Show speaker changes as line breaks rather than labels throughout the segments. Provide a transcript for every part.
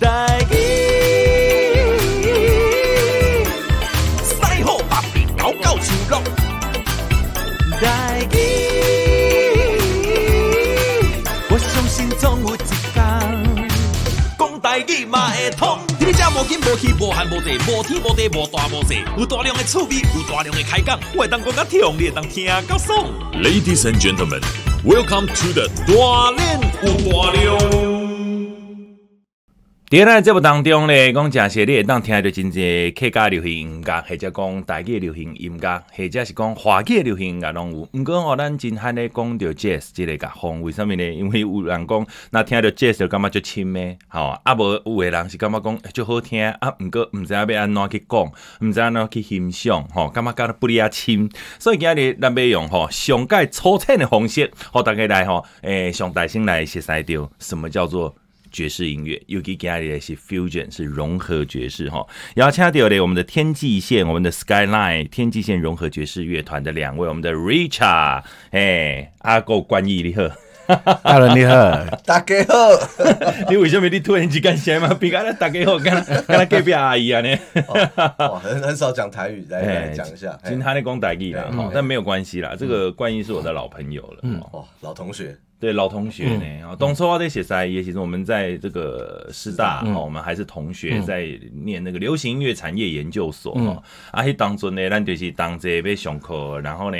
台语，
赛后把比高高举落。
台语，我相信总有一天，
讲台语嘛会通。你这无紧无气无寒无热无天无地无大无小，有大量的趣味，有大量的开讲，我会当讲甲痛，你会当听甲爽。Ladies and gentlemen, welcome to the 大练有大量。
在咱节目当中咧，讲诚实你会当听到真济客家流行音乐，或者讲台语流行音乐，或者是讲华语流行音乐拢有。毋过吼，咱真罕咧讲到 jazz 这个甲风，为什么呢？因为有人讲，那听着 jazz 就感觉就亲咩，吼，啊无有诶人是感觉讲就好听，啊毋过毋知影要安怎去讲，毋知安怎去欣赏，吼，感觉觉得不离啊亲。所以今日咱要用吼上盖粗浅的方式，互大家来吼，诶上大心来熟悉到什么叫做。爵士音乐，尤其今日是 fusion，是融合爵士哈。然后请到的我们的天际线，我们的 Skyline 天际线融合爵士乐团的两位，我们的 Richard，哎，阿狗关毅你好，
大伦你好，大家好。
你为什么你突然之间先嘛？大家好，跟跟隔壁阿姨啊呢？
哦，很很少讲台语，来来讲一下。
今天他在讲台语了哈，但没有关系啦。这个关毅是我的老朋友了，
嗯，哦，老同学。
对老同学呢，啊、嗯，当初我在写赛也其实我们在这个师大，嗯、我们还是同学，在念那个流行音乐产业研究所，嗯、啊，迄当阵呢，咱就是当这要上课，然后呢，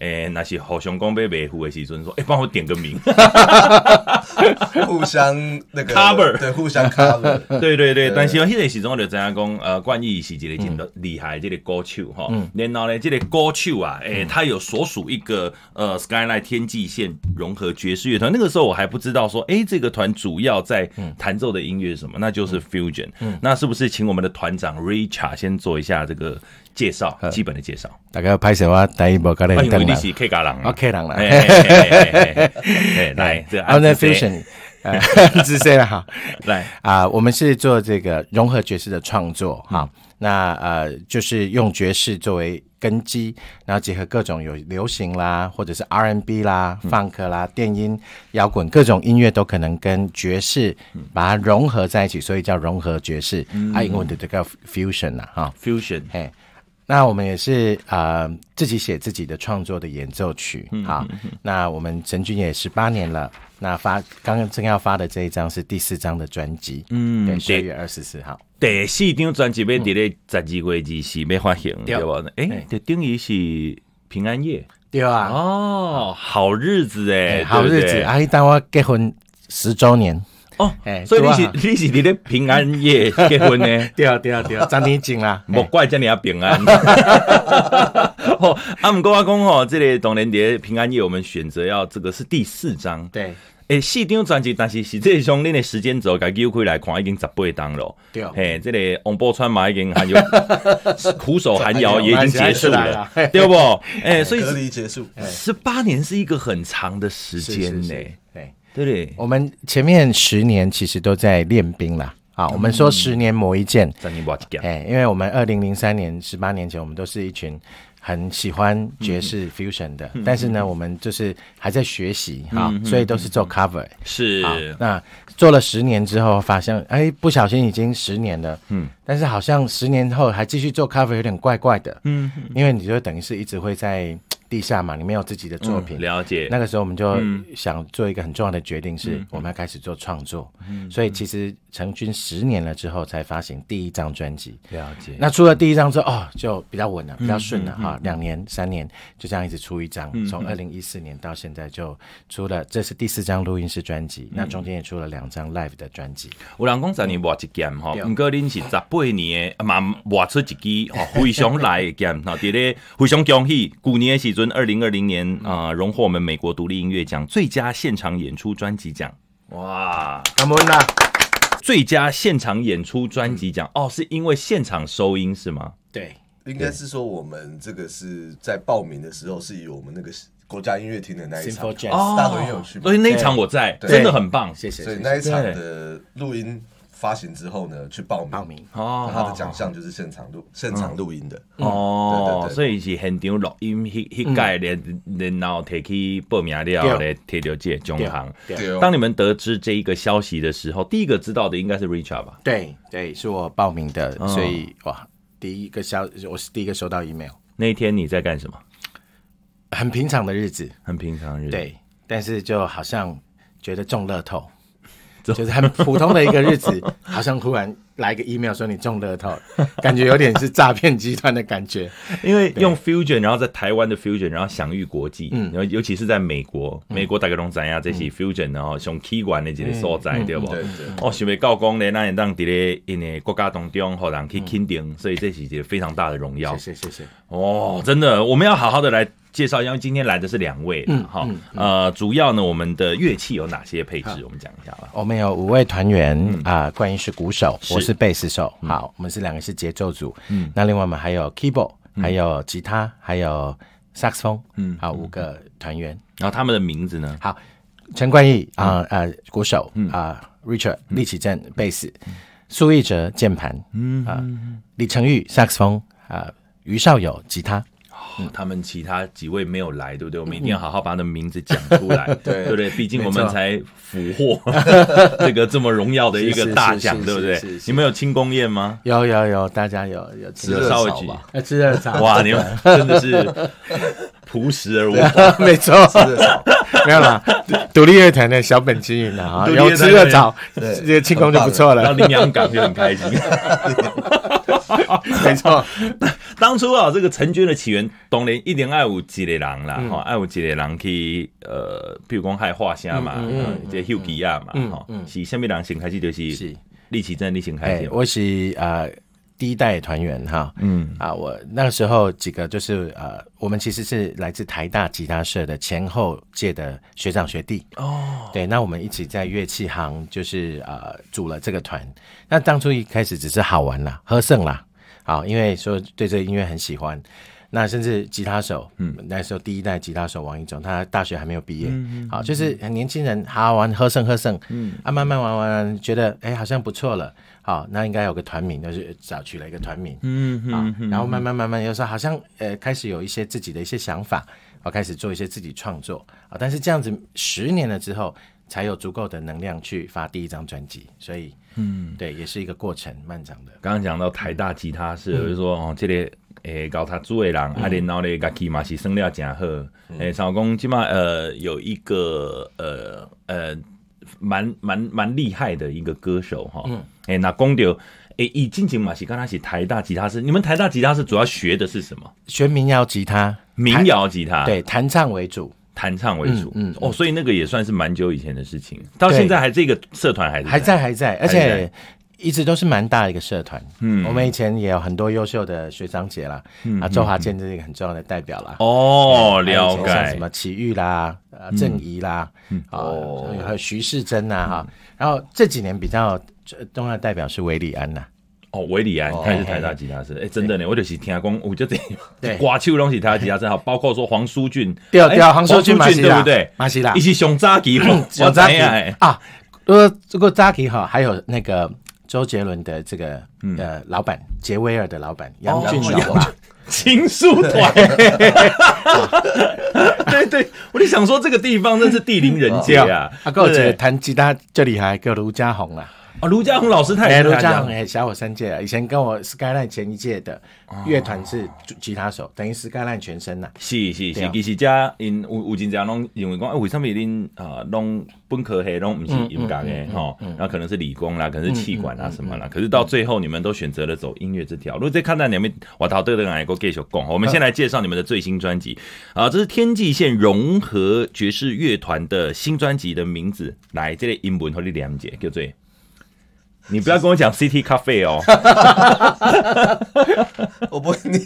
诶、欸，那是互相讲要维护的时阵，说，诶、欸，帮我点个名，
互相那个
cover，
对，互相 cover，
对对对，但是迄个时阵我就知影讲，呃，关毅是一个真厉害的这个歌手哈，嗯，然后呢，这个歌手啊，诶、欸，他有所属一个呃 Skyline 天际线融合爵士。乐团那个时候我还不知道说，哎、欸，这个团主要在弹奏的音乐是什么？那就是 fusion。嗯，那是不是请我们的团长 Richard 先做一下这个介绍，基本的介绍？
大家拍手啊！第一步，跟你
欢迎你是 K 家人
，OK 人了。
来，
这 fusion，呃，直接了哈。来啊，我们是做这个融合爵士的创作哈。那呃，就是用爵士作为。根基，然后结合各种有流行啦，或者是 R&B 啦、嗯、Funk 啦、电音、摇滚各种音乐都可能跟爵士把它融合在一起，所以叫融合爵士。嗯、啊，英文的这个 fusion 啊，哈
，fusion。
嘿，那我们也是呃自己写自己的创作的演奏曲。嗯、好，嗯、那我们成军也十八年了。那发刚刚正要发的这一张是第四张的专辑。嗯，对，十月二十四号。
第四张专辑要在咧十二月二十要发行，对吧？哎，这等于是平安夜，
对啊。
哦，好日子哎，
好日子。阿姨当我结婚十周年
所以你是你是你的平安夜结婚呢？
对啊，对啊，对啊，张天锦啊，
莫怪叫你要平安。哦，阿姆哥阿公哦，这里当年的平安夜，我们选择要这个是第四章，
对。
诶，四张专辑，但是实际上恁的时间轴，家己可以来看，已经十八档了。对，嘿，这个王宝钏嘛，已经还有 苦守寒窑，也已经结束了，对不？诶，所以
隔离结束，
十八年是一个很长的时间呢。对，对对。
我们前面十年其实都在练兵啦。啊，我们说十年磨一剑，哎，因为我们二零零三年十八年前，我们都是一群。很喜欢爵士 fusion 的，嗯、但是呢，嗯、我们就是还在学习哈，嗯、所以都是做 cover。
是，
那做了十年之后，发现哎，不小心已经十年了。嗯，但是好像十年后还继续做 cover，有点怪怪的。嗯，因为你就等于是一直会在。地下嘛，你没有自己的作品，
了解。
那个时候我们就想做一个很重要的决定，是我们要开始做创作。所以其实成军十年了之后，才发行第一张专辑。
了解。
那出了第一张之后，哦，就比较稳了，比较顺了哈。两年、三年就这样一直出一张，从二零一四年到现在就出了，这是第四张录音室专辑。那中间也出了两张 live 的专辑。
有人讲十年磨一剑哈，不过恁是十八年嘛磨出一支哈，非常来的剑 哈，伫咧，非常恭喜，去年的时二零二零年啊，荣、呃、获我们美国独立音乐奖最佳现场演出专辑奖。哇，
感恩啦！
最佳现场演出专辑奖哦，是因为现场收音是吗？
对，
应该是说我们这个是在报名的时候是以我们那个国家音乐厅的那一场哦，大家也有去，
所以那一场我在，真的很棒，谢谢。
所以那一场的录音发行之后呢，去报名。
报名。
哦
他的奖项就是现场录现场录音的。
哦，
对对对。
所以是现场录音，迄迄届连然后提去报名了咧，摕到这
奖项。
当你们得知这一个消息的时候，第一个知道的应该是 Richard 吧？
对对，是我报名的，
哦。
所以哇，第一个消我是第一个收到 email，
那一天你在干什么？
很平常的日子，
很平常日子。
对，但是就好像觉得中乐透，就是很普通的一个日子，好像忽然来个 email 说你中乐透，感觉有点是诈骗集团的感觉。
因为用 Fusion，然后在台湾的 Fusion，然后享誉国际，嗯，然后尤其是在美国，美国大概拢知影这是 Fusion，然后上起源的一个所在，对不？哦，想要告公呢，那你当伫咧因为国家当中，互人去肯定，所以这是一个非常大的荣耀。
谢谢谢谢。
哦，真的，我们要好好的来介绍，因为今天来的是两位，嗯，好，呃，主要呢，我们的乐器有哪些配置？我们讲一下吧。
我们有五位团员啊，冠英是鼓手，我是贝斯手。好，我们是两个是节奏组。嗯，那另外我们还有 keyboard，还有吉他，还有萨克斯风。嗯，好，五个团员。
然后他们的名字呢？
好，陈冠毅啊呃鼓手啊，Richard 立启正贝斯，苏奕哲键盘，嗯啊，李成玉萨克斯风啊，于少友吉他。
哦，他们其他几位没有来，对不对？我们一定要好好把他的名字讲出来，对不对？毕竟我们才俘获 这个这么荣耀的一个大奖，对不对？你们有庆功宴吗？
有有有，大家有有
吃热炒吧？
吃热炒，
哇，你们 真的是朴实而无华，
没错，没有啦，独立乐团的小本经营啊，有吃热炒，这个庆功就不错了，
然后林洋港就很开心。
没错，
当初啊，这个成军的起源，当然一定爱有几个人啦，哈，爱有几个人去，呃，比如讲海画虾嘛，这休吉亚嘛，哈，是虾米人先开始？就是是。李奇正，你先开始，
我是呃第一代团员哈，嗯。啊，我那个时候几个就是呃，我们其实是来自台大吉他社的前后届的学长学弟。哦，对，那我们一起在乐器行就是呃组了这个团，那当初一开始只是好玩啦，喝剩啦。好，因为说对这个音乐很喜欢，那甚至吉他手，嗯，那时候第一代吉他手王一中，他大学还没有毕业，嗯，好，就是很年轻人，好好玩，喝剩喝剩，嗯，啊，慢慢玩玩，觉得哎好像不错了，好，那应该有个团名，就是找取了一个团名，嗯嗯，然后慢慢慢慢又说好像呃开始有一些自己的一些想法，好，开始做一些自己创作，啊，但是这样子十年了之后，才有足够的能量去发第一张专辑，所以。嗯，对，也是一个过程，漫长的。
刚刚讲到台大吉他社，就是说哦，这个诶搞他主的人，啊，然后嘞乐器嘛是生了真好。诶，少公起码呃有一个呃呃蛮蛮蛮厉害的一个歌手哈。嗯，哎、欸，那公牛诶，以进前嘛是刚开始台大吉他是，你们台大吉他是主要学的是什么？
学民谣吉他，
民谣吉他，
对，弹唱为主。
弹唱为主，嗯，嗯哦，所以那个也算是蛮久以前的事情，到现在还这个社团还在
还在还在，而且一直都是蛮大的一个社团。嗯，我们以前也有很多优秀的学长姐啦，嗯、啊，周华健这是一个很重要的代表啦。
哦，了解，
像什么齐豫啦，呃，郑怡啦，嗯、哦，还有徐世珍呐，哈，然后这几年比较重要的代表是韦礼安呐。
哦，韦礼安他也是台大吉他师，哎，真的呢，我就是听讲，我就这 挂秋东西台大吉他社，好，包括说黄舒俊，
对对，黄舒骏
对不对？
马西拉，
一起熊扎吉，熊扎吉
啊，如果如果扎吉哈，还有那个周杰伦的这个呃老板杰威尔的老板杨俊老板，
情书团，对。对，我就想说这个地方真是地灵人杰啊，
啊，够这弹吉他最厉害，叫卢家宏啊。
哦，卢家宏老师太厉害了。卢家
宏小我三届了，以前跟我 Skyline 前一届的乐团是吉他手，等于 Skyline 全身呐。
是是是，其实家因有有真正拢认为讲，哎，为什么恁啊拢本科系拢不是音乐的吼？然后可能是理工啦，可能是气管啊什么啦。可是到最后，你们都选择了走音乐这条路。再看到你们，我头对的来个继续讲。我们先来介绍你们的最新专辑啊，这是天际线融合爵士乐团的新专辑的名字。来，这个英文和你连接叫做。你不要跟我讲 City Cafe 哦，
我不会念。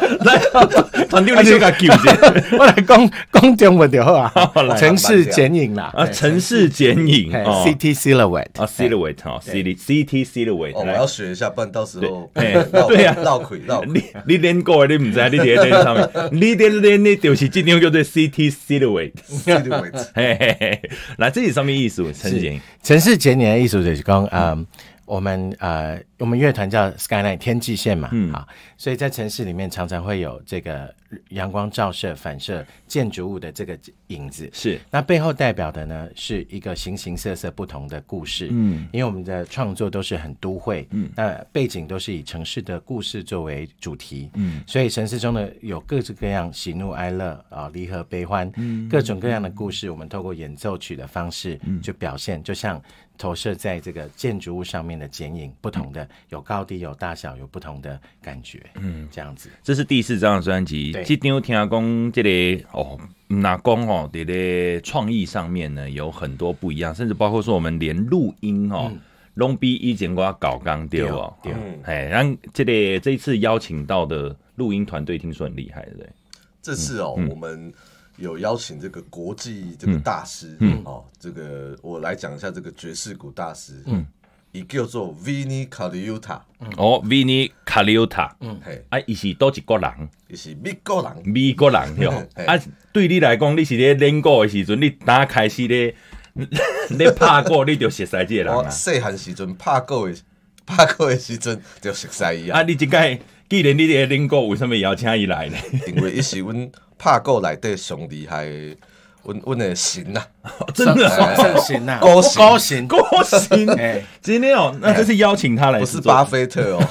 来，团队你先给 我
来讲讲中文就好啊。城市剪影啦，
啊，城市剪影
，City Silhouette
啊，Silhouette 哈，City City Silhouette。
我要学一下，不然到时候
对呀，绕口绕。你你练过你唔知，你练练上面，你练练你就是这张叫做 City Silhouette。
Silhouette，
嘿嘿嘿，来，这是什么意思？城市剪影，
城市剪影的意思。就是讲，嗯，我们呃，我们乐团叫 Skyline 天际线嘛，嗯，好，所以在城市里面常常会有这个阳光照射、反射建筑物的这个影子，
是
那背后代表的呢，是一个形形色色不同的故事，嗯，因为我们的创作都是很都会，嗯，那背景都是以城市的故事作为主题，嗯，所以城市中的有各式各样喜怒哀乐啊，离合悲欢，嗯，各种各样的故事，我们透过演奏曲的方式，嗯，就表现，就像。投射在这个建筑物上面的剪影，不同的有高低，有大小，有不同的感觉。嗯，这样子。
这是第四张专辑。这张听讲，这个哦，那讲哦，这个创意上面呢有很多不一样，甚至包括说我们连录音哦，拢比以前我搞刚掉哦。对，哎，然后这个这一次邀请到的录音团队听说很厉害，对。
这次哦，我们。有邀请这个国际这个大师，嗯，哦，这个我来讲一下这个爵士鼓大师，嗯，伊叫做 Vinny Colaiuta，
哦，Vinny Colaiuta，嗯，嘿，啊，伊是多一国人，
伊是美国人，
美国人对，啊，对你来讲，你是咧练鼓的时阵，你打开始咧，咧拍鼓，你就熟悉这个人啊，
细汉时阵拍鼓的，拍鼓的时阵就熟悉伊啊，
啊，你即个既然你咧练鼓，为什么要请伊来呢？
因为伊是阮。拍鼓内底上厉害，阮阮的神呐，
真的
圣神呐，
高高神。高神，哎，今天哦，那这是邀请他来，
不是巴菲特哦，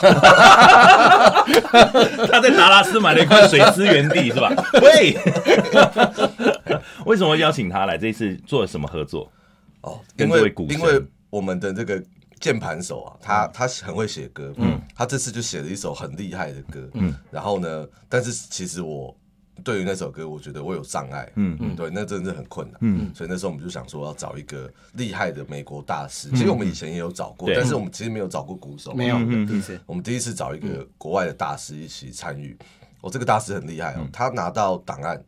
他在达拉斯买了一块水资源地是吧？喂，为什么邀请他来？这一次做了什么合作？
哦，因为因为我们的这个键盘手啊，他他很会写歌，嗯，他这次就写了一首很厉害的歌，嗯，然后呢，但是其实我。对于那首歌，我觉得我有障碍，嗯嗯，对，那真的是很困难，嗯，所以那时候我们就想说要找一个厉害的美国大师。其实我们以前也有找过，但是我们其实没有找过鼓手，没有，第一次，我们第一次找一个国外的大师一起参与。我这个大师很厉害哦，他拿到档案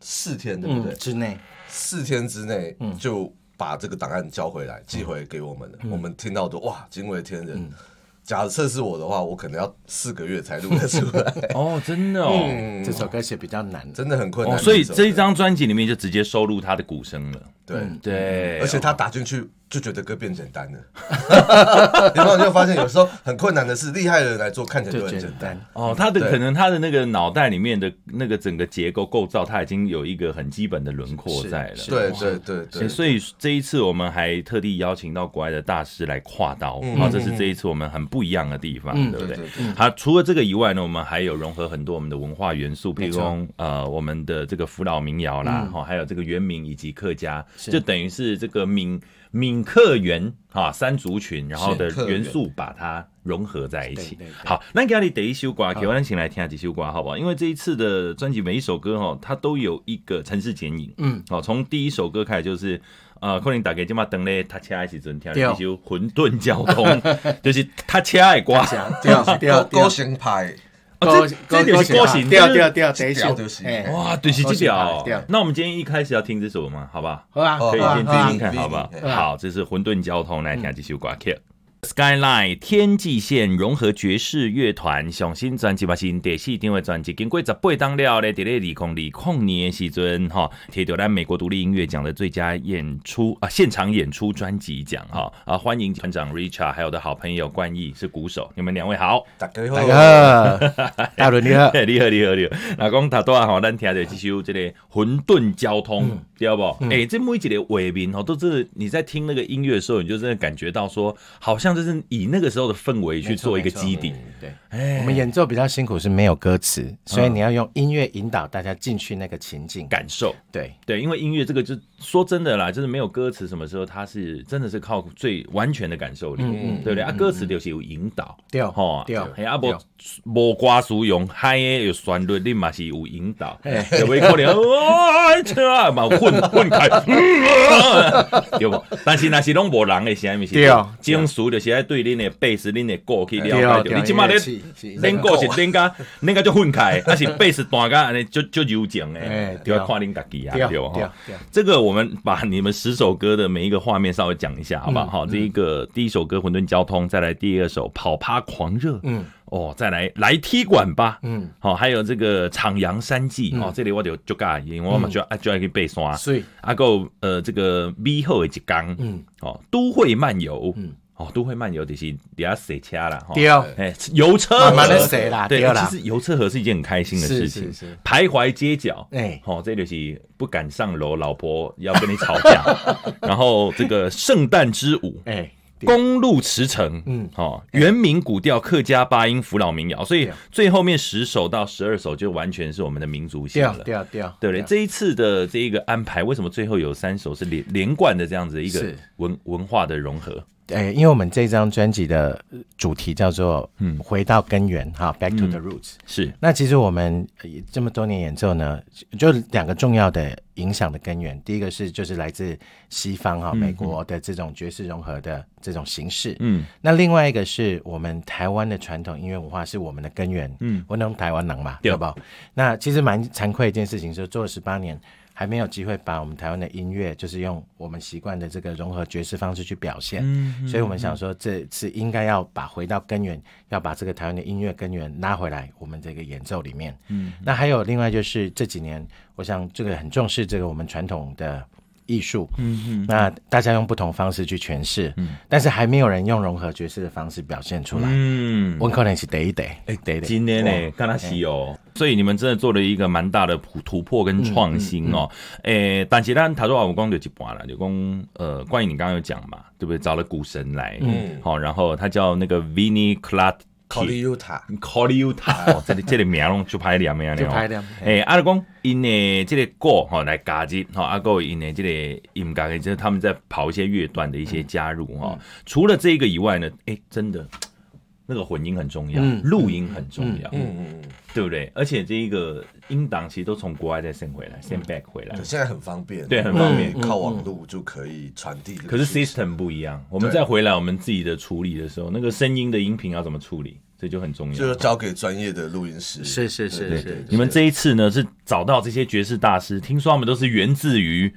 四天，对不对？之内，四天之内就把这个档案交回来，寄回给我们了。我们听到的哇，惊为天人。假设是我的话，我可能要四个月才录得出来。
哦，真的哦，
嗯、这首歌写比较难，
真的很困难。哦、
所以这一张专辑里面就直接收录他的鼓声了。
对、
嗯、对，
而且他打进去。就觉得歌变简单了，然后你就发现有时候很困难的事，厉害的人来做看起来就很简单。
哦，他的可能他的那个脑袋里面的那个整个结构构造，他已经有一个很基本的轮廓在了。
对对对对。
所以这一次我们还特地邀请到国外的大师来跨刀，好，这是这一次我们很不一样的地方，对不对？好，除了这个以外呢，我们还有融合很多我们的文化元素，譬如说呃我们的这个福岛民谣啦，哈，还有这个原名以及客家，就等于是这个闽。闽客原啊，三族群，然后的元素把它融合在一起。好，那给你第一首歌，我们请来听几首歌，好不好？因为这一次的专辑每一首歌哈，它都有一个城市剪影。嗯，好，从第一首歌开始就是呃，可能大家今嘛等咧他车的时阵听的一首混沌交通，就是踏车的歌，
高行派。
哦，这这就是歌行，
调调调，这一首就是，
哇，就是这条。那我们今天一开始要听这首吗？好吧好？
好啊，
可以先听听看，好不好？好，这是混沌交通，来听这首歌曲。Skyline 天际线融合爵士乐团上新专辑嘛，是第四张的专辑，经过十八档了咧，在咧二零二零年时阵哈，提到咱美国独立音乐奖的最佳演出啊，现场演出专辑奖哈啊，欢迎团长 Richard，还有我的好朋友冠毅是鼓手，你们两位好，
大家好，
大伦 你好，
你好你好你好，那讲他多啊哈，咱听着这首这个混沌交通，知道不？哎，这每一个画面哈，都是你在听那个音乐的时候，你就真的感觉到说，好像。就是以那个时候的氛围去做一个基底，
对。我们演奏比较辛苦，是没有歌词，所以你要用音乐引导大家进去那个情境
感受。
对
对，因为音乐这个就说真的啦，就是没有歌词，什么时候它是真的是靠最完全的感受力，对不对？啊，歌词就是有引导，对哈，对。啊，无无歌词用嗨的有旋律，你嘛是有引导，有没可能？哇，车嘛混混开，对不？但是那是拢无人的声，是对，金属就是。爱对恁的贝斯、恁的鼓去了解，你起码咧恁鼓是恁家恁家就分开，但是贝斯弹家安尼就就柔情诶，就要看恁家己啊，对哈。这个我们把你们十首歌的每一个画面稍微讲一下，好不好？好，这一个第一首歌《混沌交通》，再来第二首《跑趴狂热》，嗯，哦，再来来踢馆吧，嗯，好，还有这个《徜徉山记》哦，这里我就就尬，因为我们就爱就要去背山，所以阿够呃这个 V 后的一刚，嗯，哦，都会漫游，嗯。哦，都会漫游就是底下洗车啦，哈，
对。哦，
哎，油车。
慢慢的洗啦，
对
啦。
其实油车河是一件很开心的事情，
是是是，
徘徊街角，哎，好，这就是不敢上楼，老婆要跟你吵架，然后这个圣诞之舞，哎。公路驰骋，嗯，哦，原民古调、客家八音、扶老民谣，所以最后面十首到十二首就完全是我们的民族性了，
对啊，对啊，
对不对？这一次的这一个安排，为什么最后有三首是连连贯的这样子一个文文化的融合？
哎，因为我们这张专辑的主题叫做“嗯，回到根源”哈，“Back to the Roots”。
是。
那其实我们这么多年演奏呢，就两个重要的影响的根源。第一个是就是来自西方哈，美国的这种爵士融合的这种形式。嗯。那另外一个是我们台湾的传统音乐文化是我们的根源。嗯。我能台湾人嘛，对不？那其实蛮惭愧一件事情，就是做了十八年。还没有机会把我们台湾的音乐，就是用我们习惯的这个融合爵士方式去表现，所以我们想说这次应该要把回到根源，要把这个台湾的音乐根源拉回来，我们这个演奏里面。嗯，那还有另外就是这几年，我想这个很重视这个我们传统的。艺术，嗯嗯，那大家用不同方式去诠释，嗯，但是还没有人用融合爵士的方式表现出来，嗯，我可能是得一得，哎，得得，
今天呢，刚才是哦，所以你们真的做了一个蛮大的突突破跟创新哦，诶，但其他他说啊，我光就一半了，就讲呃，关于你刚刚有讲嘛，对不对？找了股神来，嗯，好，然后他叫那个 Vinny Clark。
考利尤塔，
考利尤塔，哦，这里这里名拢就排两名了。就排两。哎，阿拉讲因呢，这个歌吼来加入吼，阿哥因呢这个音乐，就是他们在跑一些乐段的一些加入哈。除了这个以外呢，哎，真的那个混音很重要，录音很重要，嗯嗯对不对？而且这一个音档其实都从国外再 send 回来，send back 回来。
现在很方便，
对，很方便，
靠网路就可以传递。
可是 system 不一样，我们再回来我们自己的处理的时候，那个声音的音频要怎么处理？这就很重要，
就是交给专业的录音师。
是是是是，
你们这一次呢是找到这些爵士大师，听说他们都是源自于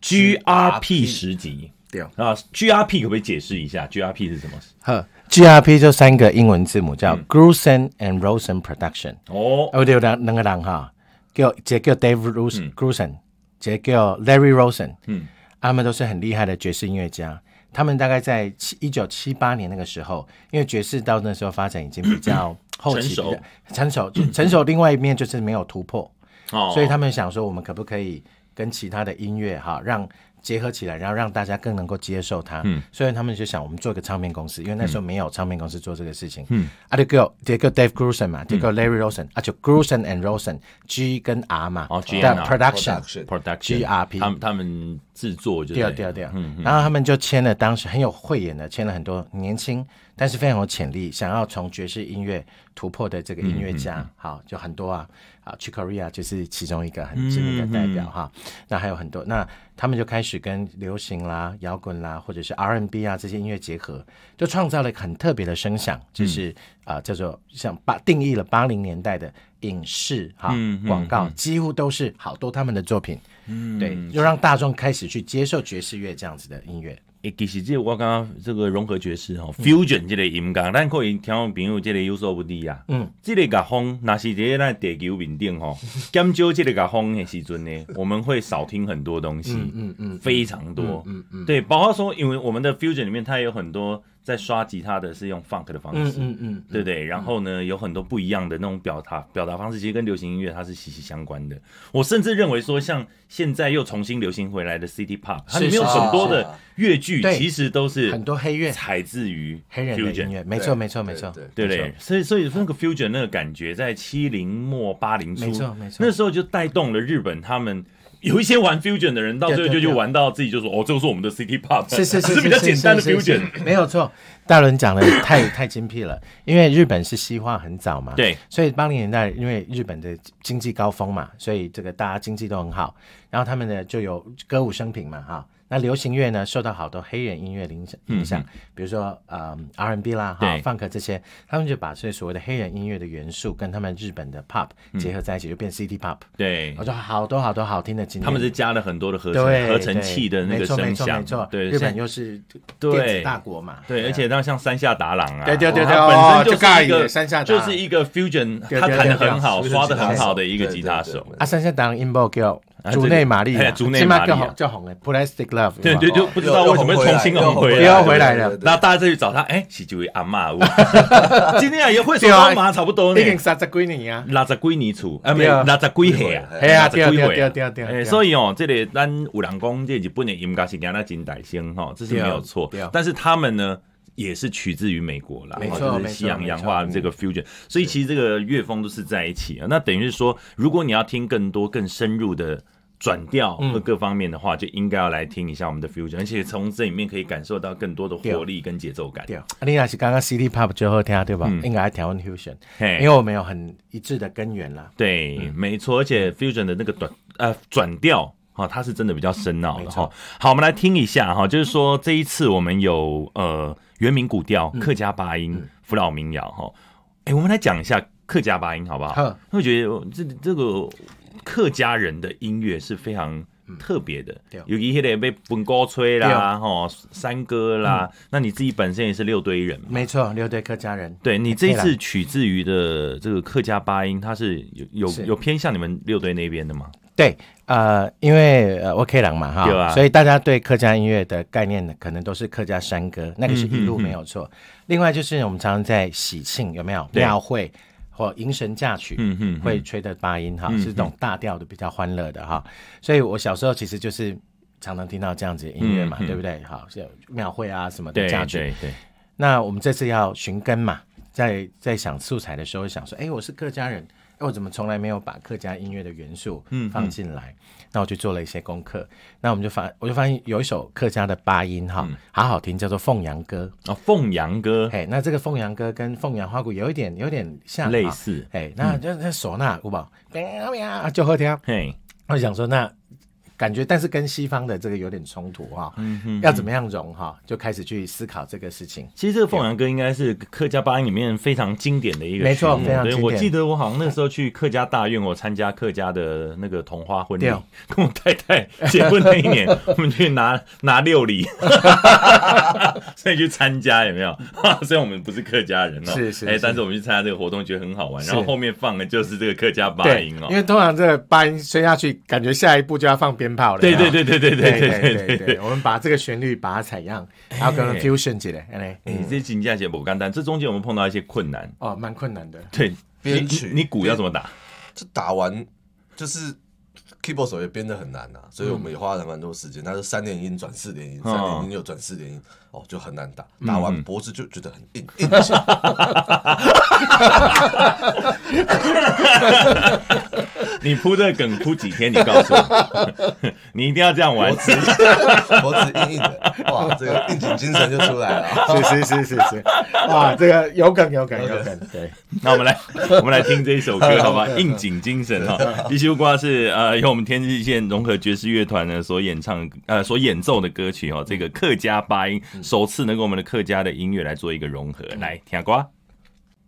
GRP 十级。对啊，GRP 可不可以解释一下 GRP 是什么？
呵，GRP 就三个英文字母，叫 Grusin and Rosen Production。哦，哦对，两两个人哈，叫这叫 Dave Grusin，这叫 Larry Rosen。嗯，他们都是很厉害的爵士音乐家。他们大概在七一九七八年那个时候，因为爵士到那时候发展已经比较后期的成熟，成熟，成熟。另外一面就是没有突破，哦，所以他们想说，我们可不可以跟其他的音乐哈让。结合起来，然后让大家更能够接受它。嗯，所以他们就想，我们做一个唱片公司，因为那时候没有唱片公司做这个事情。嗯，啊，就叫这个 Dave Grusin 嘛，这个 Larry Rosen，啊，就 Grusin and Rosen，G 跟 R 嘛。哦，G R Production，Production，G R P，
他们他们制作就。
对对对。嗯嗯。然后他们就签了，当时很有慧眼的，签了很多年轻但是非常有潜力，想要从爵士音乐突破的这个音乐家，好，就很多啊。啊，Chick Corea 就是其中一个很知名的代表哈。那还有很多，那他们就开始跟流行啦、摇滚啦，或者是 R&B 啊这些音乐结合，就创造了很特别的声响，就是啊、嗯呃、叫做像八定义了八零年代的影视哈广告，几乎都是好多他们的作品。嗯，对，又让大众开始去接受爵士乐这样子的音乐。
诶，其实这我刚刚这个融合爵士哈，fusion 这个音乐，咱可以听众朋友这个有所不低啊。嗯，这个乐风那是在咱地球面顶哈，减少这个乐风的时阵呢，我们会少听很多东西。嗯嗯，非常多。嗯嗯，对，包括说，因为我们的 fusion 里面它有很多。在刷吉他的是用 funk 的方式，嗯嗯，嗯对不对？然后呢，有很多不一样的那种表达表达方式，其实跟流行音乐它是息息相关的。我甚至认为说，像现在又重新流行回来的 City Pop，它里面有很多的乐句，其实都是
很多黑乐
采自于
黑人的音乐，没错没错没错，
对不对？所以所以那个 fusion 那个感觉，在七零末八零初，没错没错，那时候就带动了日本他们。有一些玩 fusion 的人，到最后就就玩到自己就说：“哦，这个是我们的 City Pop，
是是是，
是 比较简单的 fusion。”
没有错，大伦讲的太太精辟了。因为日本是西化很早嘛，
对，
所以八零年代因为日本的经济高峰嘛，所以这个大家经济都很好，然后他们呢就有歌舞升平嘛，哈。那流行乐呢，受到好多黑人音乐的影响，影响，比如说呃 R&B 啦，哈，Funk 这些，他们就把这所谓的黑人音乐的元素跟他们日本的 Pop 结合在一起，就变 City Pop。
对，
我说好多好多好听的经典。
他们是加了很多的合成合成器的那个声响。没错没错，对，
日本又是电子大国嘛，
对，而且那像山下达郎啊，
对对对对，
本身就是一个山下就是一个 Fusion，他弹的很好，刷的很好的一个吉他手。
啊，山下达郎音波叫。竹内玛利亚，
竹内玛利亚
叫红的 Plastic Love，
对对，就不知道为什么重新红回来，
又要回来了。
那大家再去找他，哎，是这位阿嬷。今天也会说阿妈差不多呢，
已经三十几年啊，
六十几年厝，啊没有六十几岁啊，
系啊，对对对对对。
所以哦，这里咱有人讲，这日本的音乐是跟他金大声哈，这是没有错。但是他们呢？也是取自于美国啦，
没错，
就是西洋洋化这个 fusion，所以其实这个乐风都是在一起啊。那等于是说，如果你要听更多、更深入的转调和各方面的话，就应该要来听一下我们的 fusion，而且从这里面可以感受到更多的活力跟节奏感。对，
你那是刚刚 City Pop 最后听对吧？应该要调 fusion，因为我们有很一致的根源啦。
对，没错，而且 fusion 的那个转呃转调。好，它是真的比较深奥的哈。好，我们来听一下哈，就是说这一次我们有呃原民古调、客家八音、福老民谣哈。哎，我们来讲一下客家八音好不好？会觉得这这个客家人的音乐是非常特别的，有一些的被本歌吹啦，哈，山歌啦。那你自己本身也是六堆人嘛？
没错，六堆客家人。
对，你这一次取自于的这个客家八音，它是有有有偏向你们六堆那边的吗？
对，呃，因为呃，我 K 郎嘛哈，啊、所以大家对客家音乐的概念呢，可能都是客家山歌，那个是一路没有错。嗯、哼哼另外就是我们常常在喜庆有没有庙会或迎神嫁娶，嗯嗯，会吹的八音哈，嗯、是这种大调的比较欢乐的哈。所以我小时候其实就是常常听到这样子的音乐嘛，嗯、对不对？好，像庙会啊什么的嫁娶。对对对。那我们这次要寻根嘛，在在想素材的时候想说，哎，我是客家人。我怎么从来没有把客家音乐的元素放进来？嗯嗯、那我就做了一些功课。那我们就发，我就发现有一首客家的八音哈，嗯、好好听，叫做《凤阳歌》
哦，《凤阳歌》
嘿，那这个《凤阳歌》跟凤阳花鼓有一点，有点像
类似，
哎，那就那唢呐，有宝，就好听。嘿，我想说那。感觉，但是跟西方的这个有点冲突哈，嗯哼，要怎么样融哈，就开始去思考这个事情。
其实这个凤阳歌应该是客家八音里面非常经典的一个，
没错，非常经典。
我记得我好像那时候去客家大院，我参加客家的那个同花婚礼，跟我太太结婚那一年，我们去拿拿六礼，所以去参加有没有？虽然我们不是客家人哦，是是，哎，但是我们去参加这个活动觉得很好玩。然后后面放的就是这个客家八音哦，
因为通常这个八音吹下去，感觉下一步就要放鞭。炮
对对对对对对对对对，
我们把这个旋律把它采样，然后跟 fusion 起来。哎，
你这金价节不简单，这中间我们碰到一些困难
哦，蛮困难的。
对，编曲，你鼓要怎么打？
这打完就是 keyboard 手也编的很难呐，所以我们也花了蛮多时间。它是三连音转四连音，三连音又转四连音，哦，就很难打。打完脖子就觉得很硬，硬。
你铺这个梗铺几天？你告诉我，你一定要这样玩，
脖子硬硬的，哇，这个应景精神就出来了，
是是是是是，哇，这个有梗有梗有梗，对，
那我们来我们来听这一首歌，好吧？应景精神哈，一西瓜是呃由我们天际线融合爵士乐团呢所演唱呃所演奏的歌曲哦，这个客家八音首次能够我们的客家的音乐来做一个融合，来听歌。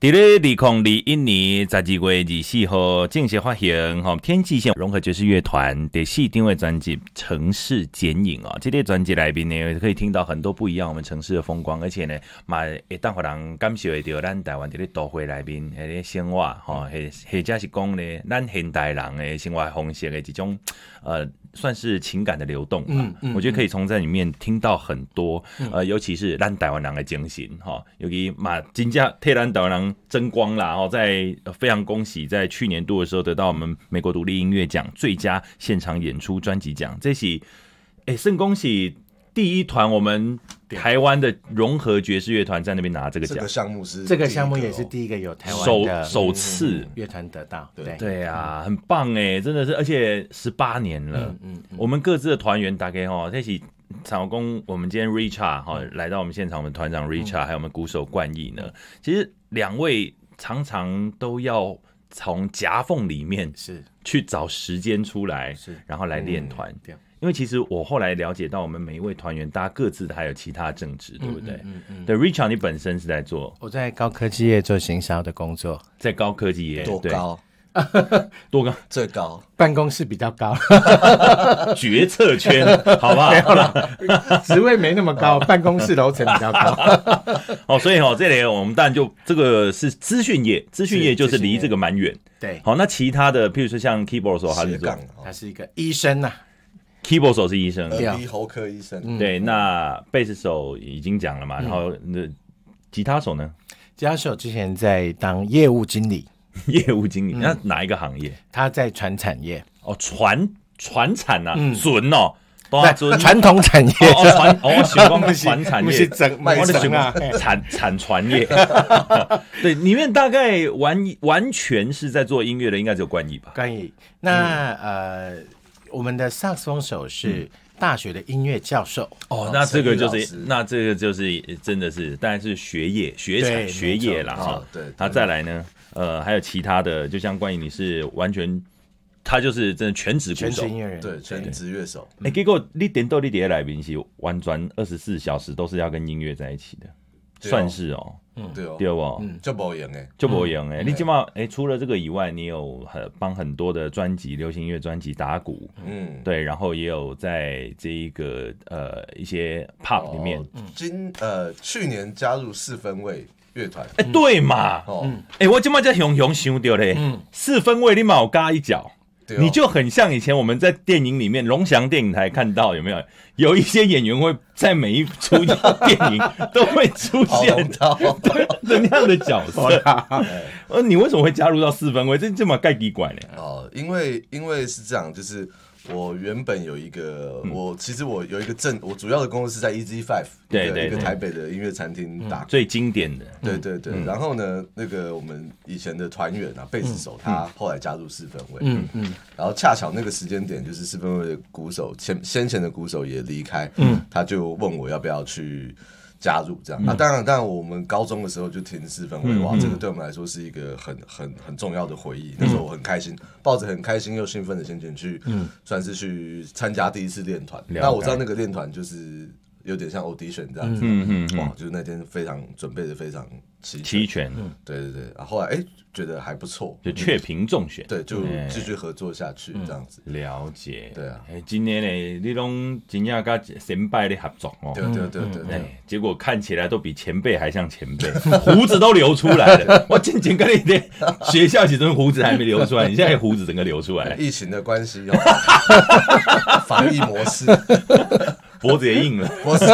伫咧二零二一年十二月二十四号正式发行，哈天际线融合爵士乐团第四张的专辑《城市剪影》啊，这个专辑里面呢可以听到很多不一样我们城市的风光，而且呢，嘛会当互人感受到咱台湾这个都会里边迄个生活，哈，或或者是讲呢，咱现代人的生活方式的一种呃。算是情感的流动吧，嗯嗯、我觉得可以从这里面听到很多，嗯、呃，尤其是让台湾人的精神哈，尤其马金家替咱台湾人争光啦，哦，在非常恭喜，在去年度的时候得到我们美国独立音乐奖最佳现场演出专辑奖，这是哎，甚恭喜。第一团我们台湾的融合爵士乐团在那边拿这个奖，这个
项目是
这个项目也是第一个有台湾
首首次。
乐团得到，对。
对啊，很棒哎，真的是，而且十八年了，嗯，我们各自的团员大概哈在，一起场工，我们今天 Richard 哈来到我们现场，我们团长 Richard 还有我们鼓手冠毅呢，其实两位常常都要从夹缝里面是。去找时间出来，是。然后来练团。因为其实我后来了解到，我们每一位团员，大家各自还有其他正职，对不对？嗯嗯。对，Richard，你本身是在做？
我在高科技业做行销的工作，
在高科技业。
多高？
多高？
最高，
办公室比较高，
决策圈，好不好？
没有了，职位没那么高，办公室楼层比较高。
哦，所以哦，这里我们当然就这个是资讯业，资讯业就是离这个蛮远。
对，
好，那其他的，譬如说像 keyboard 说，他是做，
他是一个医生呐
，keyboard 手是医生，
耳鼻喉科医生。
对，那贝斯手已经讲了嘛，然后那吉他手呢？
吉他手之前在当业务经理。
业务经理，那哪一个行业？
他在传产业。
哦，传传产呐，准哦，
传统产业。
哦，传哦，喜欢 传产业，
是整卖整啊，
产产传业。对，里面大概完完全是在做音乐的，应该只有关毅吧？
关毅，那呃，我们的萨克斯风手是大学的音乐教授。
哦，那这个就是，那这个就是真的是，当然是学业学产学业了哈。对，那再来呢？呃，还有其他的，就像关于，你是完全，他就是真的全职鼓手，
音乐人，
对，全职乐手。
哎，结果你点到你点来宾是完全二十四小时都是要跟音乐在一起的，算是哦，
嗯，对哦，
对不？
嗯，就不一样哎，
就不一样哎。你起码诶，除了这个以外，你有很帮很多的专辑，流行音乐专辑打鼓，嗯，对，然后也有在这一个呃一些 pop 里面，
今呃去年加入四分位。乐团。
哎，对嘛，哦，哎，我今麦在熊熊想到嘞，四分位你毛嘎一脚，你就很像以前我们在电影里面龙翔电影台看到有没有？有一些演员会在每一出电影都会出现到这样的角色。呃，你为什么会加入到四分位？这这么盖底拐呢？
哦，因为因为是这样，就是。我原本有一个，我其实我有一个正，我主要的工作是在 EZ Five，对对，一个台北的音乐餐厅打
最经典的，
对对对。然后呢，那个我们以前的团员啊，贝斯手，他后来加入四分卫，嗯嗯。然后恰巧那个时间点，就是四分卫的鼓手前先前的鼓手也离开，嗯，他就问我要不要去。加入这样，那、嗯。啊、当然，当然，我们高中的时候就填四分位，嗯、哇，这个对我们来说是一个很很很重要的回忆。嗯、那时候我很开心，抱着很开心又兴奋的心情去，嗯，算是去参加第一次练团。嗯、那我知道那个练团就是有点像 audition 这样子，嗯嗯，嗯哇，就是那天非常准备的非常齐
齐全，
嗯，对对对，然后后来哎。欸觉得还不错，
就雀屏中选，
对，就继续合作下去这样子。
了解，
对啊。
哎，今年呢，你拢真正跟前辈的合作哦。
对对对对。
哎，结果看起来都比前辈还像前辈，胡子都流出来了。我之前跟你的学校其实胡子还没流出来，你现在胡子整个流出来。
疫情的关系哦，防疫模式。
脖子也硬了，脖子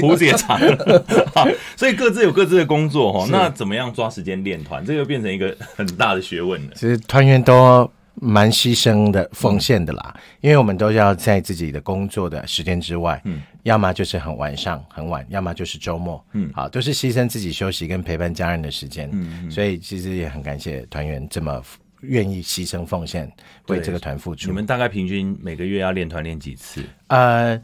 胡 子也长了，所以各自有各自的工作哈。那怎么样抓时间练团？这个变成一个很大的学问了。
其实团员都蛮牺牲的、奉献的啦，因为我们都要在自己的工作的时间之外，嗯，要么就是很晚上很晚，要么就是周末，嗯，好，都是牺牲自己休息跟陪伴家人的时间。嗯，所以其实也很感谢团员这么愿意牺牲奉献，为这个团付出。
你们大概平均每个月要练团练几次？
呃。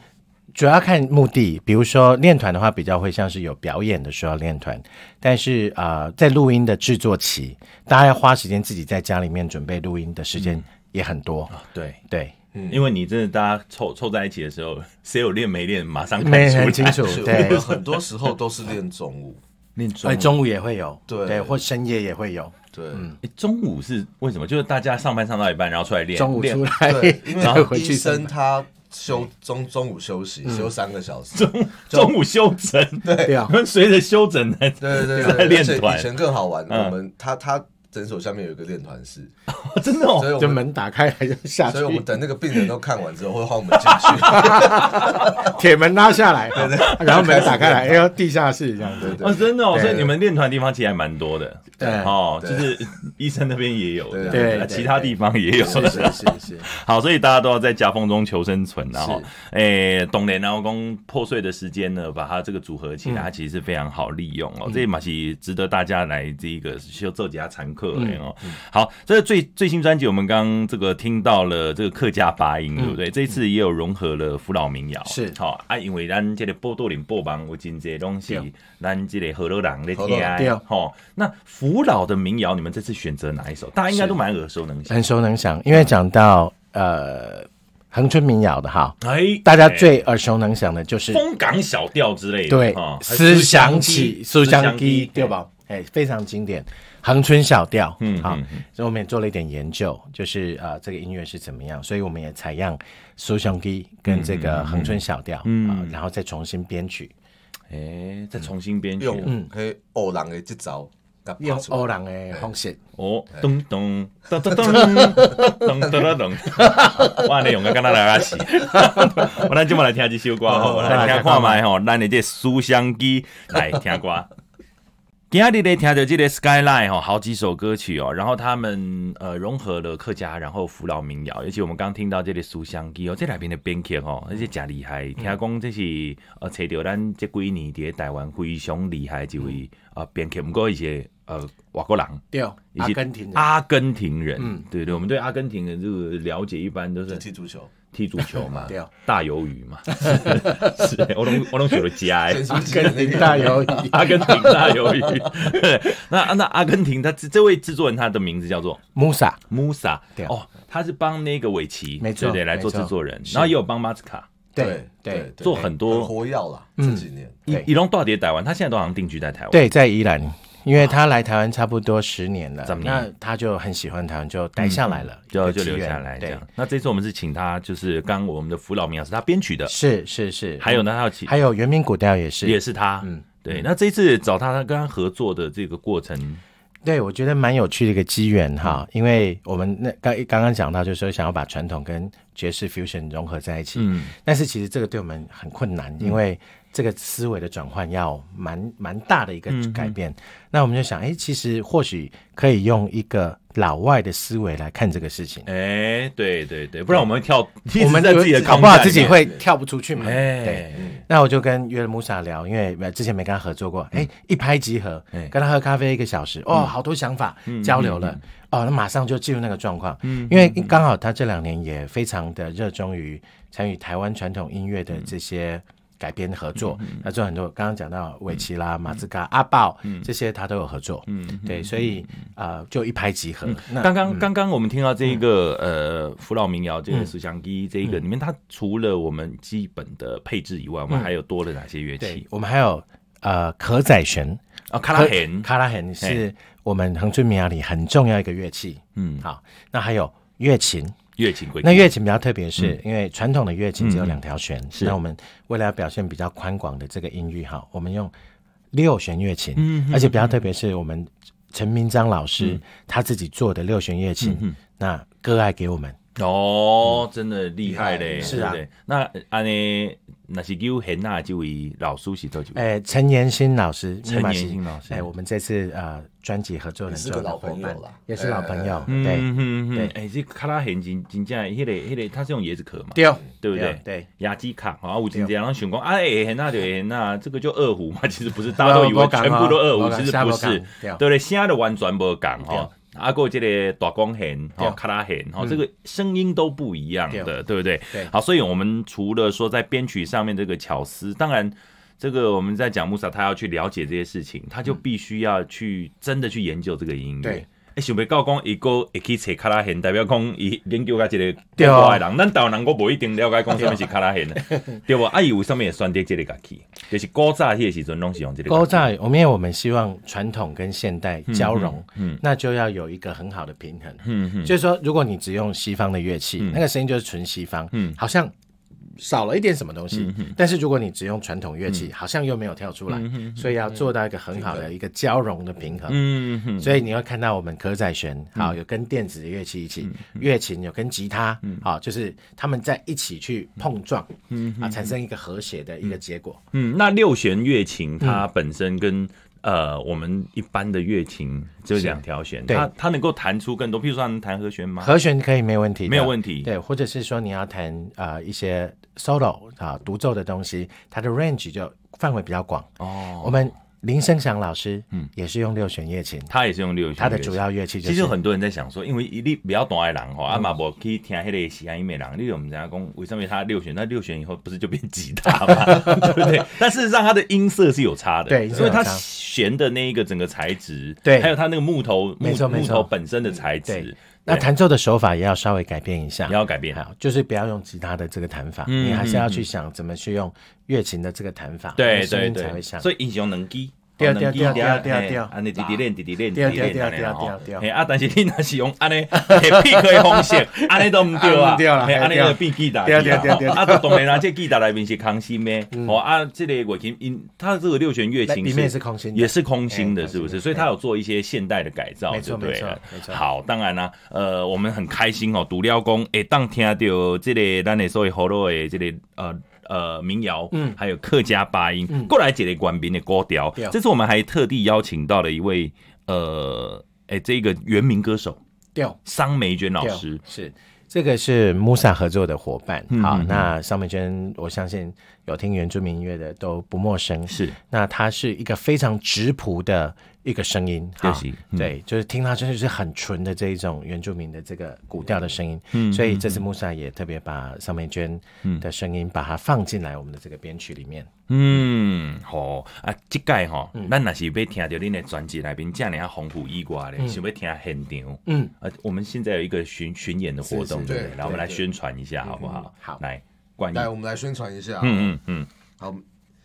主要看目的，比如说练团的话，比较会像是有表演的时候练团，但是啊、呃，在录音的制作期，大家要花时间自己在家里面准备录音的时间也很多。嗯、
对
对，
嗯，因为你真的大家凑凑在一起的时候，谁有练没练，马上
没很清楚。对，
很多时候都是练中午，
练中午，
哎，中午也会有，
对
对，或深夜也会有。
对，
嗯，中午是为什么？就是大家上班上到一半，然后出来练，
中午出来，
对，因为医生他。休中中午休息，休三个小时。
中中午休整，对我们，随着休整来，
对对对，练团。以前更好玩，我们他他。诊所下面有一个练团室，
真的哦，
所以就门打开来就下去，
所以我们等那个病人都看完之后，会换我们进去，
铁门拉下来，对对。然后门打开来，哎呦，地下室这样子，
哦，真的哦，所以你们练团的地方其实还蛮多的，对。哦，就是医生那边也有，对，其他地方也有，
是是是，
好，所以大家都要在夹缝中求生存，然后，哎，懂然后工破碎的时间呢，把它这个组合起来，它其实是非常好利用哦，这也是值得大家来这个修做几下残课。对哦，好，这个最最新专辑，我们刚刚这个听到了这个客家发音，对不对？这一次也有融合了福老民谣，是好啊，因为咱这个波多林波邦有真济东西，咱这个河洛人的听，好，那福老的民谣，你们这次选择哪一首？大家应该都蛮耳熟能详，
耳熟能详，因为讲到呃恒春民谣的哈，哎，大家最耳熟能详的就是
风港小调之类的，
对，思想起，思想起，对吧？哎，非常经典。恒春小调，嗯，好，所以我们也做了一点研究，就是啊，这个音乐是怎么样，所以我们也采样苏雄基跟这个恒春小调，嗯，然后再重新编曲，
哎，再重新编曲，
嗯，可以欧郎的节奏，
用欧郎的方式，
哦，咚咚咚咚咚咚咚咚，哇，你用个跟他来洗，我咱今晚来听这首歌吼，来听看麦吼，咱的这苏雄基来听歌。今天你听着这个 Skyline 哈，好几首歌曲哦，然后他们呃融合了客家，然后扶老民谣，尤其我们刚听到这个书香记哦，这两边的编曲哦，而且真厉害。听讲这是呃，找到咱这几年在台湾非常厉害的一位呃编曲，不过一些呃外国人，
对，阿根廷人，
阿根廷人，嗯，对对，我们对阿根廷人这个了解一般都是
踢足球。
踢足球嘛，大鱿鱼嘛，是，我拢我拢学了家，阿
根廷大鱿鱼，
阿根廷大鱿鱼。那那阿根廷，他这位制作人，他的名字叫做
？Musa
Musa，对，哦，他是帮那个韦奇，没错，对，来做制作人，然后也有帮马斯卡，
对对，
做
很多
活药了，这几年。
伊伊拢到底台湾，他现在都好像定居在台湾，
对，在宜兰。因为他来台湾差不多十年了，那他就很喜欢台湾，就待下来了，
就就留下来这样。那这次我们是请他，就是刚我们的福老民谣是他编曲的，
是是是。
还有呢，还有
还有原民古调也是，
也是他。嗯，对。那这次找他，他跟他合作的这个过程，
对我觉得蛮有趣的一个机缘哈。因为我们那刚刚刚讲到，就是说想要把传统跟爵士 fusion 融合在一起，嗯，但是其实这个对我们很困难，因为。这个思维的转换要蛮蛮大的一个改变，嗯、那我们就想，哎，其实或许可以用一个老外的思维来看这个事情。
哎，对对对，不然我们会跳，
我们在自己的搞不好自己会跳不出去嘛。哎，对。那我就跟约了穆萨聊，因为之前没跟他合作过，哎、嗯，一拍即合，嗯、跟他喝咖啡一个小时，哦，好多想法、嗯、交流了，嗯、哦，那马上就进入那个状况。嗯，因为刚好他这两年也非常的热衷于参与台湾传统音乐的这些。嗯改编合作，他做很多，刚刚讲到韦奇啦、马自嘎、阿豹这些，他都有合作。嗯，对，所以啊，就一拍即合。
刚刚刚刚我们听到这一个呃，福老民谣这个思想一这一个里面，它除了我们基本的配置以外，我们还有多了哪些乐器？
我们还有呃，可仔弦。
啊，卡拉弦，
卡拉弦是我们恒春民谣里很重要一个乐器。嗯，好，那还有月琴。
乐琴，
那乐琴比较特别，是因为传统的乐琴只有两条弦，是。那我们为了要表现比较宽广的这个音域哈，我们用六弦乐琴，而且比较特别是我们陈明章老师他自己做的六弦乐琴，那割爱给我们。
哦，真的厉害嘞，
是啊，
那安尼。那是叫很那这位老师是多久？
哎，陈延新老师，
陈延新老师，
哎，我们这次呃专辑合作的
是个老朋友了，
也是老朋友，对，对，
哎，这卡拉很真真正，迄个迄个，他是用椰子壳嘛？
对，
对不对？对，亚基卡啊，我今天让选工啊，哎，那就那这个就二胡嘛，其实不是，大家都以为全部都二胡，其实不是，对不对？现在的完全不讲哈。阿过这个大光弦，哦，卡拉弦，哦，这个声音都不一样的，对不对？对，好，所以我们除了说在编曲上面这个巧思，当然，这个我们在讲穆萨，他要去了解这些事情，他就必须要去真的去研究这个音乐。对。诶，想袂到讲一个会去找卡拉弦，代表讲伊研究个一个国外的人，咱台湾人我无一定了解讲什么是卡拉弦的，对无？啊，伊为什么会选择这个乐器？就是古早迄个时阵拢是用这个。
古早，我们因为我们希望传统跟现代交融，嗯，那就要有一个很好的平衡，嗯嗯，就是说，如果你只用西方的乐器，那个声音就是纯西方，嗯，好像。少了一点什么东西，嗯、但是如果你只用传统乐器，嗯、好像又没有跳出来，嗯、所以要做到一个很好的一个交融的平衡。嗯所以你会看到我们可仔弦，好、嗯、有跟电子的乐器一起，乐、嗯、琴有跟吉他，嗯、好就是他们在一起去碰撞，嗯啊产生一个和谐的一个结果。
嗯，那六弦乐琴它本身跟、嗯呃，我们一般的乐琴只有两条弦，它它能够弹出更多，譬如说能弹和弦吗？
和弦可以没有问题，
没有问题。
对，或者是说你要弹呃一些 solo 啊独奏的东西，它的 range 就范围比较广。哦，我们。林生祥老师，嗯，也是用六弦乐器，
他也是用六弦，
他的主要乐器。其
实很多人在想说，因为你比较懂爱人吼，阿嘛无去听迄个西洋音乐人，你我们人家讲为什么他六弦？那六弦以后不是就变吉他吗？对不对？但事实上，它的音色是有差的，对，因为它弦的那一个整个材质，对，还有它那个木头，没错，木头本身的材质。
那弹奏的手法也要稍微改变一下，
也要改变，
好，就是不要用吉他的这个弹法，你还是要去想怎么去用乐琴的这个弹法，
对对对，才会像。所以英雄能机。
掉掉掉掉掉掉，
安尼滴滴练滴滴练，
掉掉掉掉掉掉。
嘿啊，但是你若是用安尼铁皮可以方式，安尼都唔对啊，嘿，安尼就变吉他。掉掉掉掉。啊，当然啦，这吉他里面是空心的，哦啊，这个乐器因它这个六弦乐器
里面是空心，
也是空心的，是不是？所以它有做一些现代的改造，对不对？没错没错。好，当然啦，呃，我们很开心哦，独料工诶，当听到这个咱的所谓好多的这个呃。呃，民谣，嗯，还有客家八音，嗯、过来解类官兵的歌调。嗯、这次我们还特地邀请到了一位，呃，哎，这个原名歌手，
调
桑梅娟老师，
是。这个是 Musa 合作的伙伴。嗯、好，那桑梅娟，我相信有听原住民音乐的都不陌生。是，那他是一个非常直朴的。一个声音，对，嗯、对，就是听它真的是很纯的这一种原住民的这个古调的声音，嗯，所以这次 Musa 也特别把尚美娟的声音把它放进来我们的这个编曲里面，
嗯，好。啊，这届哈，咱若是要听到恁的专辑里边这样丰富以外的，想要听现场，嗯，啊，我们现在有一个巡巡演的活动，对不对？来，我们来宣传一下，好不好？
好，
来，
来，我们来宣传一下，
嗯嗯嗯，
好，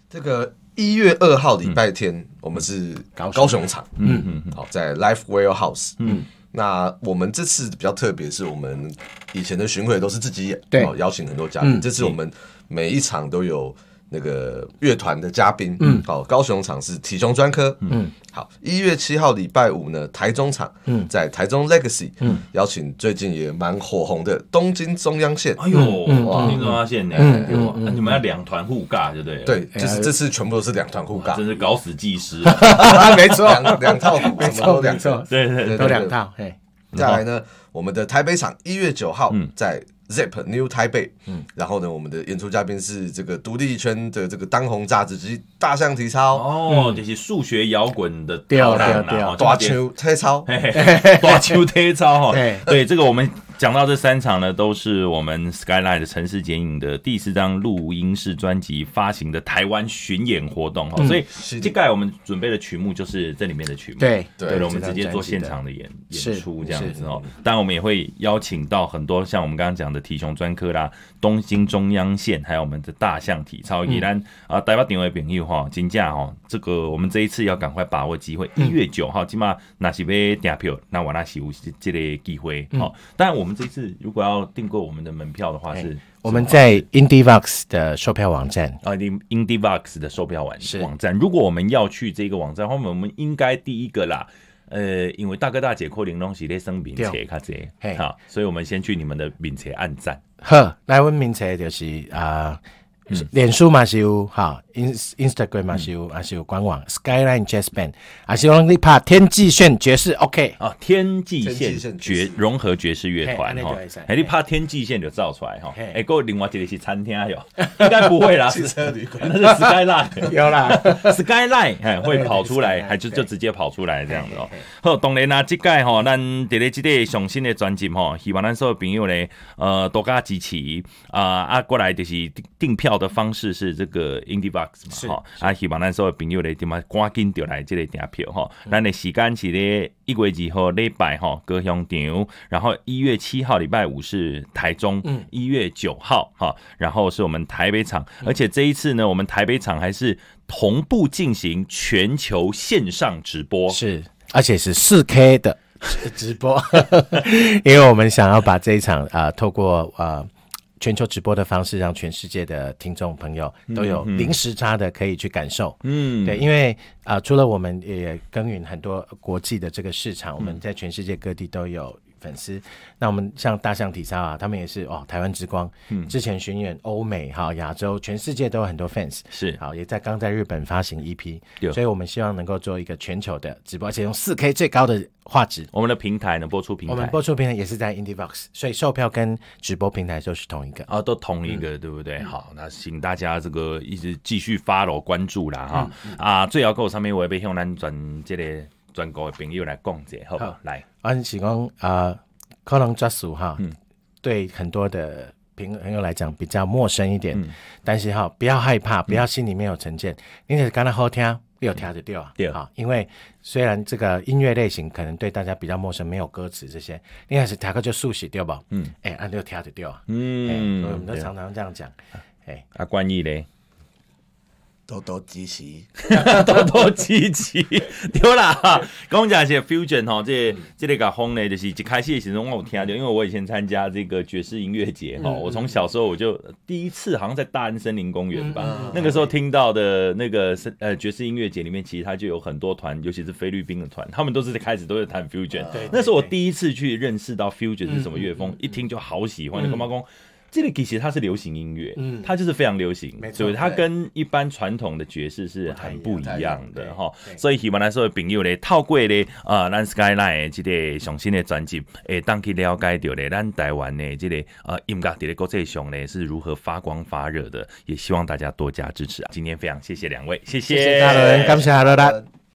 这个。一月二号礼拜天，我们是高雄。场，嗯嗯，好，在 Life Warehouse，嗯，那我们这次比较特别，是我们以前的巡回都是自己演，对，邀请很多嘉宾，这次我们每一场都有。那个乐团的嘉宾，嗯，好，高雄场是体熊专科，嗯，好，一月七号礼拜五呢，台中场，嗯，在台中 Legacy，嗯，邀请最近也蛮火红的东京中央线，
哎呦，东京中央线，呢，那你们要两团互尬，对不对？
对，就是这次全部都是两团互尬，
真是搞死技师，
没错，
两 两套，没错，
两套，对对，都两套，嘿，
再来呢，我们的台北场一月九号在。Zip New Taipei，嗯，然后呢，我们的演出嘉宾是这个独立圈的这个当红炸子鸡大象体操。
哦，这是数学摇滚的
吊篮啊，
抓球体操，
抓球体操哈，对，这个我们。讲到这三场呢，都是我们 Skyline 的城市剪影的第四张录音室专辑发行的台湾巡演活动哈，嗯、所以这盖我们准备的曲目就是这里面的曲目，
对。
对，对了我们直接做现场的演的演出这样子哦。当然我们也会邀请到很多像我们刚刚讲的体熊专科啦、东京中央线，还有我们的大象体操，依然、嗯、啊，台北定位朋友哈，金价哈，这个我们这一次要赶快把握机会，一、嗯、月九号起码那是要订票，那我那是有这个机会好，但我们。这次如果要订购我们的门票的话，是
我们在 IndieVox 的售票网站
啊，IndieVox 的售票网网站。如果我们要去这个网站，后面我们应该第一个啦，呃，因为大哥大姐可能东西咧生名册卡这，好，所以我们先去你们的名册按赞。
呵，来问名册就是啊。脸书嘛是有哈，Instagram 嘛是有，还是有官网 Skyline Jazz Band，还是用你拍天际线爵士 OK
哦，天际线爵融合爵士乐团哈，哎你拍天际线就造出来哈，哎，过另外一个是餐厅哟，应该不会啦，汽车旅馆。那是 Skyline
有啦，
Skyline 哎会跑出来，还就就直接跑出来这样子哦。好，当然啦，这届哈，咱在咧这个上新的专辑哈，希望咱所有朋友咧，呃，多加支持啊啊，过来就是订票。的方式是这个嘛，哈是，啊，希望咱所有朋友来点嘛，赶紧就来这里订票哈。咱的时间是咧一月二号礼拜哈，高雄场，然后一月七号礼拜五是台中，嗯，一月九号哈，然后是我们台北场，而且这一次呢，我们台北场还是同步进行全球线上直播，
是，而且是四 K 的直播，因为我们想要把这一场啊、呃，透过啊。呃全球直播的方式，让全世界的听众朋友都有零时差的可以去感受。嗯，对，因为啊、呃，除了我们也耕耘很多国际的这个市场，我们在全世界各地都有。粉丝，那我们像大象体操啊，他们也是哦，台湾之光。嗯，之前巡演欧美哈、亚洲，全世界都有很多 fans。是，好，也在刚在日本发行 EP。对，所以我们希望能够做一个全球的直播，而且用四 K 最高的画质。
我们的平台呢，播出平台，
我们播出平台也是在 IndieVox，所以售票跟直播平台都是同一个。
哦，都同一个，嗯、对不对？好，那请大家这个一直继续 follow 关注啦哈。嗯嗯、啊，最后跟我上面我也被向南转这个专国的朋友来讲解，好，好。来，
安喜光啊。可能抓数哈，嗯、对很多的朋朋友来讲比较陌生一点，嗯、但是哈，不要害怕，不要心里面有成见，因为刚才好听，有听就对啊，对。啊，因为虽然这个音乐类型可能对大家比较陌生，没有歌词这些，你还是听个就熟悉对吧？嗯，哎，按就听就对啊，嗯，我们都常常这样讲，哎，
啊，关于嘞。
多多支持，
多多支持，对啦。讲讲些 fusion 哈，这这个个风呢，就是一开始的时候我有听到，因为我以前参加这个爵士音乐节哈，我从小时候我就第一次好像在大安森林公园吧，那个时候听到的那个呃爵士音乐节里面，其实它就有很多团，尤其是菲律宾的团，他们都是开始都是弹 fusion。那是我第一次去认识到 fusion 是什么乐风，一听就好喜欢。你干嘛讲？这个其实它是流行音乐，嗯，它就是非常流行，没错，所以它跟一般传统的爵士是很不一样的哈。所以希望来说朋友咧，透过咧啊，咱 Skyline 这个上新的专辑，诶，当去了解到咧，咱台湾的这个呃音乐在国际上呢是如何发光发热的，也希望大家多加支持啊。今天非常谢谢两位，谢谢，大伦，感谢哈罗达。